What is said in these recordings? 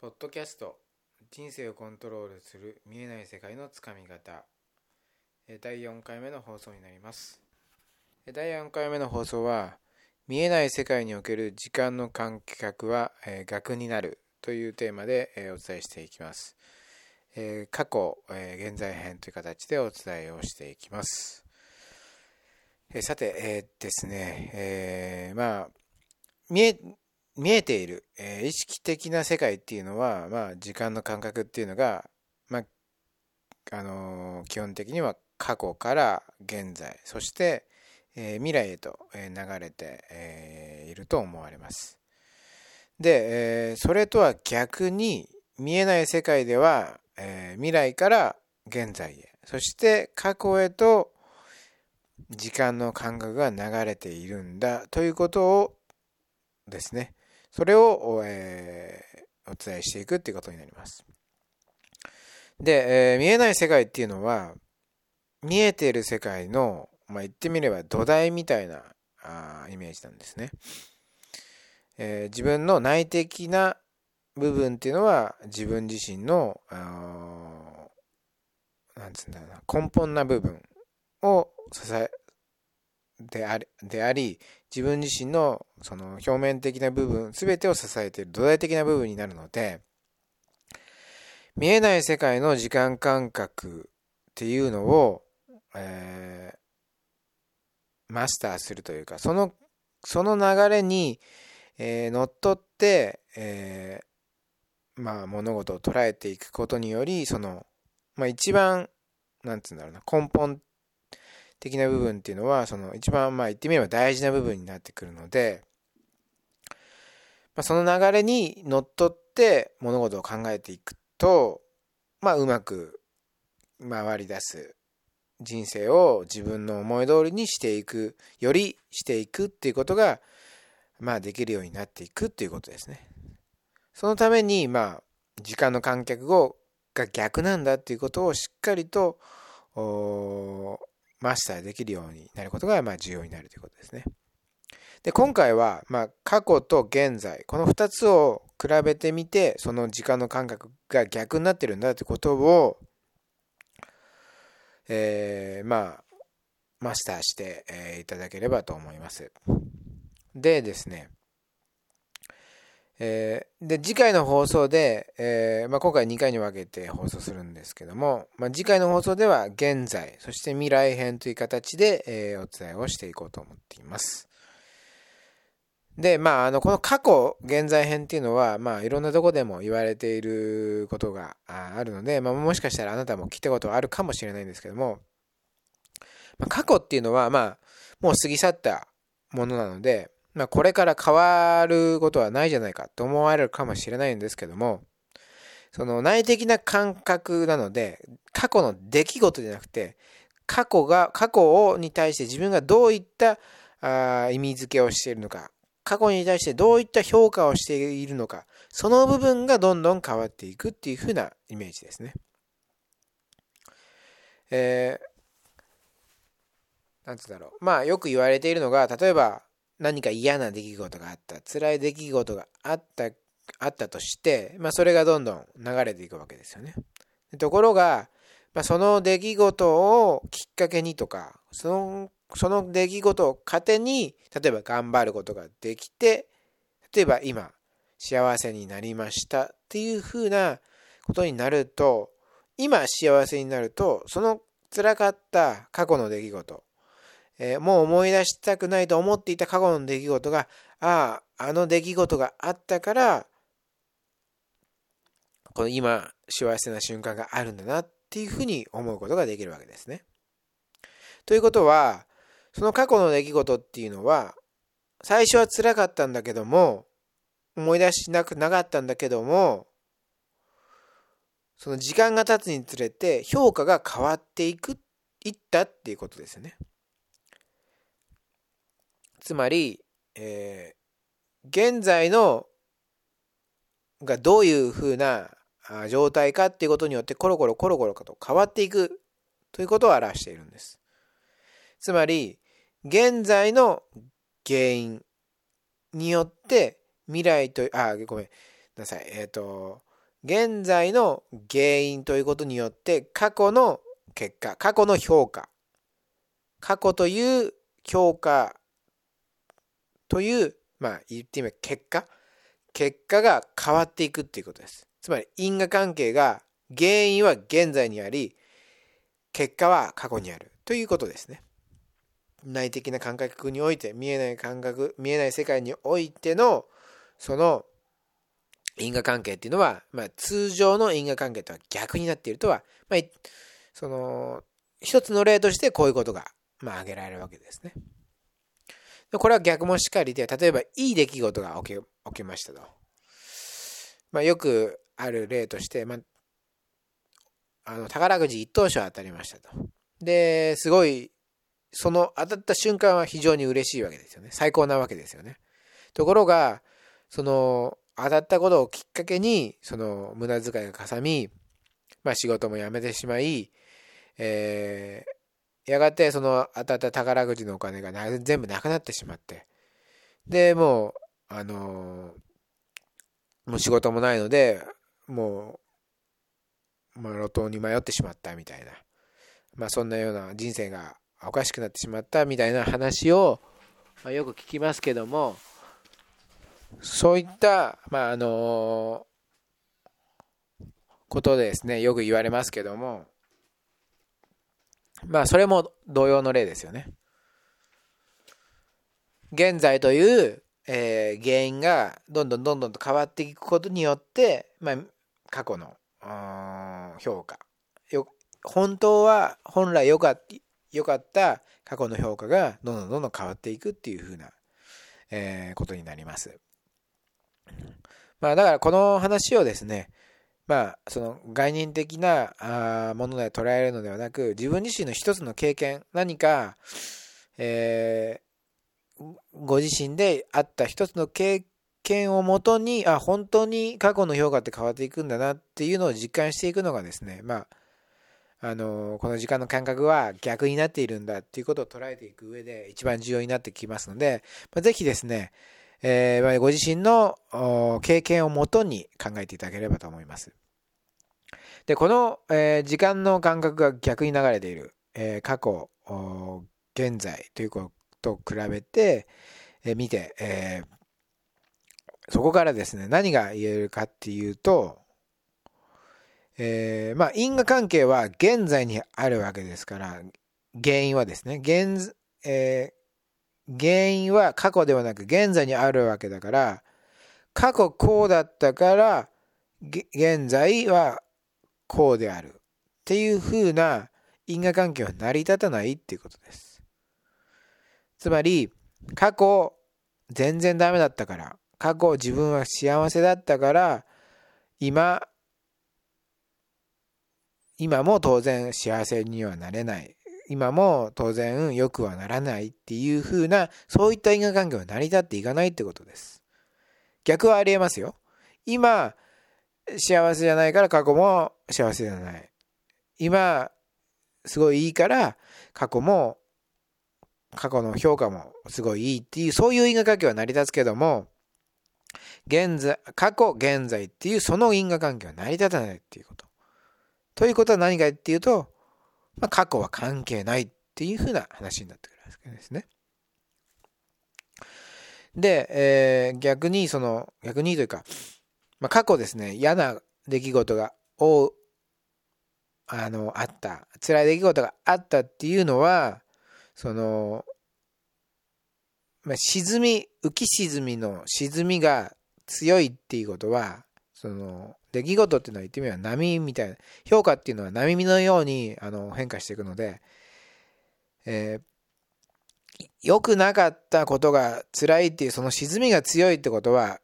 ポッドキャスト。人生をコントロールする見えない世界のつかみ方。第4回目の放送になります。第4回目の放送は見えない世界における時間の感覚は、えー逆になるというテーマで、お伝えしていきます、過去、現在編という形でお伝えをしていきます。さて、えですね、えまあ見え見えている、えー意識的な世界っていうのは、まあ、時間の感覚っていうのが、まああのー基本的には過去から現在そして、えー未来へと流れて、えーいると思われます。で、えーそれとは逆に見えない世界では、えー未来から現在へそして過去へと時間の感覚が流れているんだということをですねそれを、えーお伝えしていくっていうことになります。で、えー見えない世界っていうのは見えている世界の、まあ、言ってみれば土台みたいなあイメージなんですね、えー自分の内的な部分っていうのは自分自身のあーなんつうんだろうな根本な部分を支えでありであり自分自身のその表面的な部分全てを支えている土台的な部分になるので見えない世界の時間感覚っていうのを、えーマスターするというかそのその流れに、えー乗っ取って、えーまあ、物事を捉えていくことによりその、まあ、一番なんつうんだろうな根本的な部分っていうのはその一番まあ言ってみれば大事な部分になってくるので、まあ、その流れにのっとって物事を考えていくと、まあ、うまく回り出す人生を自分の思い通りにしていくよりしていくっていうことが、まあ、できるようになっていくっていうことですね。そのためにまあ時間の観客をが逆なんだっていうことをしっかりとマスターできるようになることがまあ重要になるということですね。で今回はまあ過去と現在この2つを比べてみてその時間の感覚が逆になってるんだということを、えーまあマスターして、いただければと思います。でですね、えーで次回の放送で、えーまあ、今回2回に分けて放送するんですけども、まあ、次回の放送では現在そして未来編という形で、えーお伝えをしていこうと思っています。でまああのこの過去現在編っていうのはまあいろんなとこでも言われていることがあるので、まあ、もしかしたらあなたも聞いたことあるかもしれないんですけども、まあ、過去っていうのはまあもう過ぎ去ったものなのでまあ、これから変わることはないじゃないかと思われるかもしれないんですけどもその内的な感覚なので過去の出来事じゃなくて過去が過去をに対して自分がどういったあ意味付けをしているのか過去に対してどういった評価をしているのかその部分がどんどん変わっていくっていう風なイメージですね。えー、なんつうんだろうまあよく言われているのが例えば何か嫌な出来事があった辛い出来事があったあったとして、まあ、それがどんどん流れていくわけですよね。ところが、まあ、その出来事をきっかけにとかそのその出来事を糧に例えば頑張ることができて例えば今幸せになりましたっていうふうなことになると今幸せになるとその辛かった過去の出来事えーもう思い出したくないと思っていた過去の出来事があああの出来事があったからこの今幸せな瞬間があるんだなっていうふうに思うことができるわけですね。ということはその過去の出来事っていうのは最初は辛かったんだけども思い出しなくなかったんだけどもその時間が経つにつれて評価が変わっていくいったっていうことですよね。つまり、えー現在のがどういうふうな状態かっていうことによってコロコロコロコロかと変わっていくということを表しているんです。つまり現在の原因によって未来とあごめんなさいえっ、と現在の原因ということによって過去の結果、過去の評価、過去という評価という、まあ言ってみれば結果、結果が変わっていくっていうことです。つまり因果関係が原因は現在にあり、結果は過去にあるということですね。内的な感覚において、見えない感覚、見えない世界においての、その因果関係っていうのは、まあ、通常の因果関係とは逆になっているとは、まあ、その、一つの例としてこういうことが、まあ、挙げられるわけですね。これは逆もしっかりで、例えばいい出来事が起き起きましたと。まあ、よくある例として、まあ、あの宝くじ一等賞当たりましたと。で、すごい、その当たった瞬間は非常に嬉しいわけですよね。最高なわけですよね。ところが、その、当たったことをきっかけに、その、無駄遣いがかさみ、まあ仕事も辞めてしまい、えー、やがてその当たった宝くじのお金が全部なくなってしまって、で、もう、あのー、もう仕事もないので、もう、まあ、路頭に迷ってしまったみたいな、まあそんなような人生がおかしくなってしまったみたいな話を、まあ、よく聞きますけども、そういった、まあ、あのことでですね、よく言われますけども、まあ、それも同様の例ですよね。現在という、えー、原因がどんどんどんどんと変わっていくことによって、まあ、過去の評価よ本当は本来良かかった過去の評価がどんどんどんどん変わっていくっていうふうな、えー、ことになります。まあだからこの話をですね、まあその概念的なあもので捉えるのではなく、自分自身の一つの経験、何か、えー、ご自身であった一つの経験をもとに、あ、本当に過去の評価って変わっていくんだなっていうのを実感していくのがですね、まあ、あのこの時間の感覚は逆になっているんだっていうことを捉えていく上で一番重要になってきますので、まあ、ぜひですね、えー、ご自身の経験をもとに考えていただければと思います。で、この、えー、時間の感覚が逆に流れている、えー、過去、現在ということと比べて、えー、見て、えー、そこからですね、何が言えるかっていうと、えー、まあ、因果関係は現在にあるわけですから、原因はですね、現、え原因は過去ではなく現在にあるわけだから、過去こうだったから、現在はこうである。っていう風な因果関係は成り立たないっていうことです。つまり、過去全然ダメだったから、過去自分は幸せだったから、今、今も当然幸せにはなれない。今も当然良くはならないっていう風な、そういった因果関係は成り立っていかないってことです。逆はありえますよ。今、幸せじゃないから過去も幸せじゃない。今、すごいいいから過去も、過去の評価もすごいいいっていう、そういう因果関係は成り立つけども、現在、過去、現在っていうその因果関係は成り立たないっていうこと。ということは何かっていうと、まあ、過去は関係ないっていうふうな話になってくるわけですね。で、えー、逆にその、逆にというか、まあ、過去ですね、嫌な出来事がおあの、あった、辛い出来事があったっていうのは、その、まあ、沈み、浮き沈みの沈みが強いっていうことは、その、出来事っていうのは言ってみれば波みたいな、評価っていうのは波のようにあの変化していくので、えー、良くなかったことが辛いっていうその沈みが強いってことは、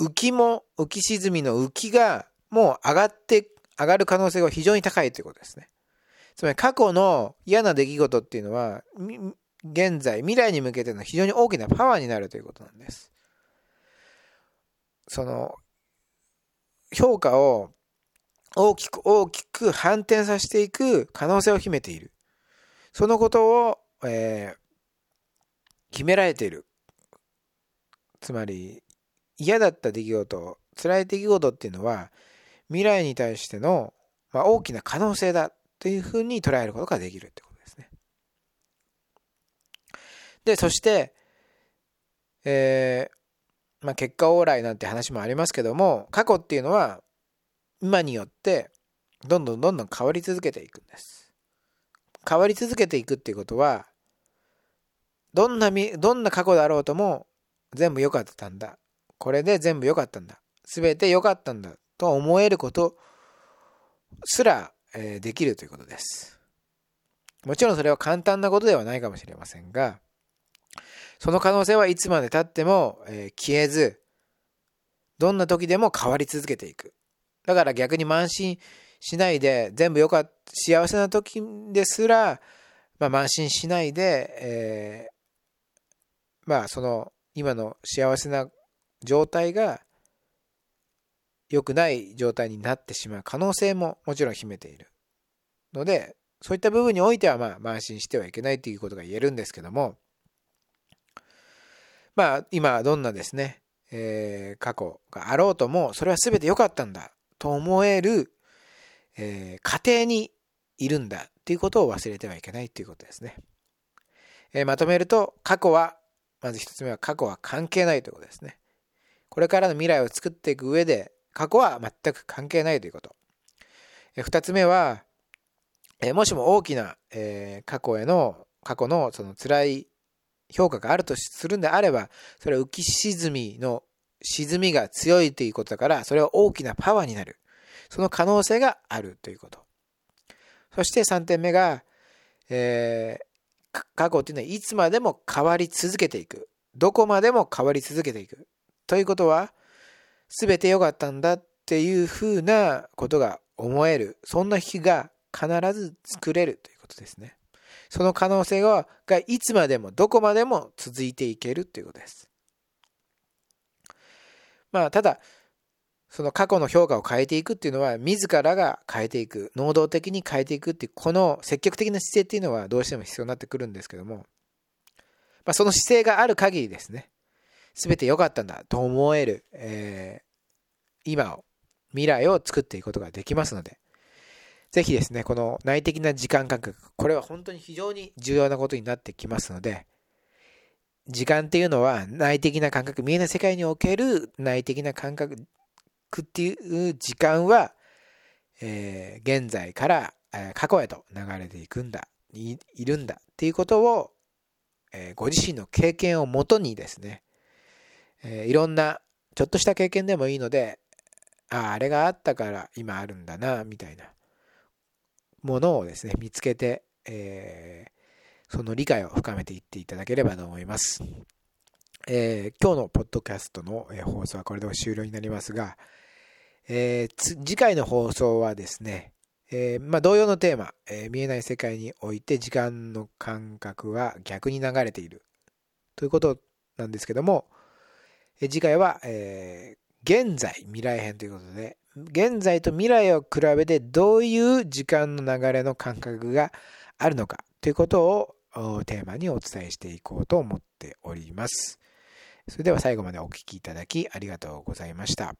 浮きも、浮き沈みの浮きがもう上がって、上がる可能性が非常に高いということですね。つまり過去の嫌な出来事っていうのは、現在、未来に向けての非常に大きなパワーになるということなんです。その、評価を大きく大きく反転させていく可能性を秘めている。そのことを、えー、決められている。つまり、嫌だった出来事、辛い出来事っていうのは、未来に対しての、まあ、大きな可能性だというふうに捉えることができるってことですね。で、そして、えー、まあ、結果往来なんて話もありますけども、過去っていうのは、今によって、どんどんどんどん変わり続けていくんです。変わり続けていくっていうことは、どんなみ、どんな過去だろうとも、全部良かったんだ。これで全部良かったんだ。すべて良かったんだ。と思えることすら、え、できるということです。もちろんそれは簡単なことではないかもしれませんが、その可能性はいつまで経っても、え、消えず、どんな時でも変わり続けていく。だから逆に慢心しないで、全部良かった、幸せな時ですら、まあ、慢心しないで、えー、まあその今の幸せな状態が良くない状態になってしまう可能性ももちろん秘めているので、そういった部分においては、まあ、慢心してはいけないということが言えるんですけども、まあ、今どんなですね、えー、過去があろうとも、それは全て良かったんだと思える、えー、過程にいるんだっていうことを忘れてはいけないということですね。えー、まとめると、過去は、まず一つ目は過去は関係ないということですね。これからの未来を作っていく上で、過去は全く関係ないということ。えー、二つ目は、え、もしも大きな、え、過去への、過去のその辛い評価があるとするんであれば、それは浮き沈みの沈みが強いということだから、それは大きなパワーになる。その可能性があるということ。そして3点目が、えー、過去っていうのはいつまでも変わり続けていく。どこまでも変わり続けていく。ということは、すべて良かったんだっていうふうなことが思える。そんな日が必ず作れるということですね。その可能性ががいつまでもどこまでも続いていけるということです。まあ、ただ、その過去の評価を変えていくっていうのは、自らが変えていく、能動的に変えていくっていう、この積極的な姿勢っていうのはどうしても必要になってくるんですけども、まあ、その姿勢がある限りですね、すべて良かったんだと思える、えー、今を、未来を作っていくことができますので、ぜひですね、この内的な時間感覚、これは本当に非常に重要なことになってきますので、時間っていうのは内的な感覚、見えない世界における内的な感覚、っていう時間は、えー、現在から、え過去へと流れていくんだい、いるんだっていうことを、えー、ご自身の経験をもとにですね、え、いろんなちょっとした経験でもいいので、ああ、あれがあったから今あるんだな、みたいな。ものをですね、見つけて、えー、その理解を深めていっていただければと思います。えー、今日のポッドキャストの放送はこれで終了になりますが、えー、次回の放送はですね、えー、まあ、同様のテーマ、え、見えない世界において時間の感覚は逆に流れているということなんですけども、え次回は、え現在未来編ということで、現在と未来を比べてどういう時間の流れの感覚があるのかということをテーマにお伝えしていこうと思っております。それでは最後までお聴きいただきありがとうございました。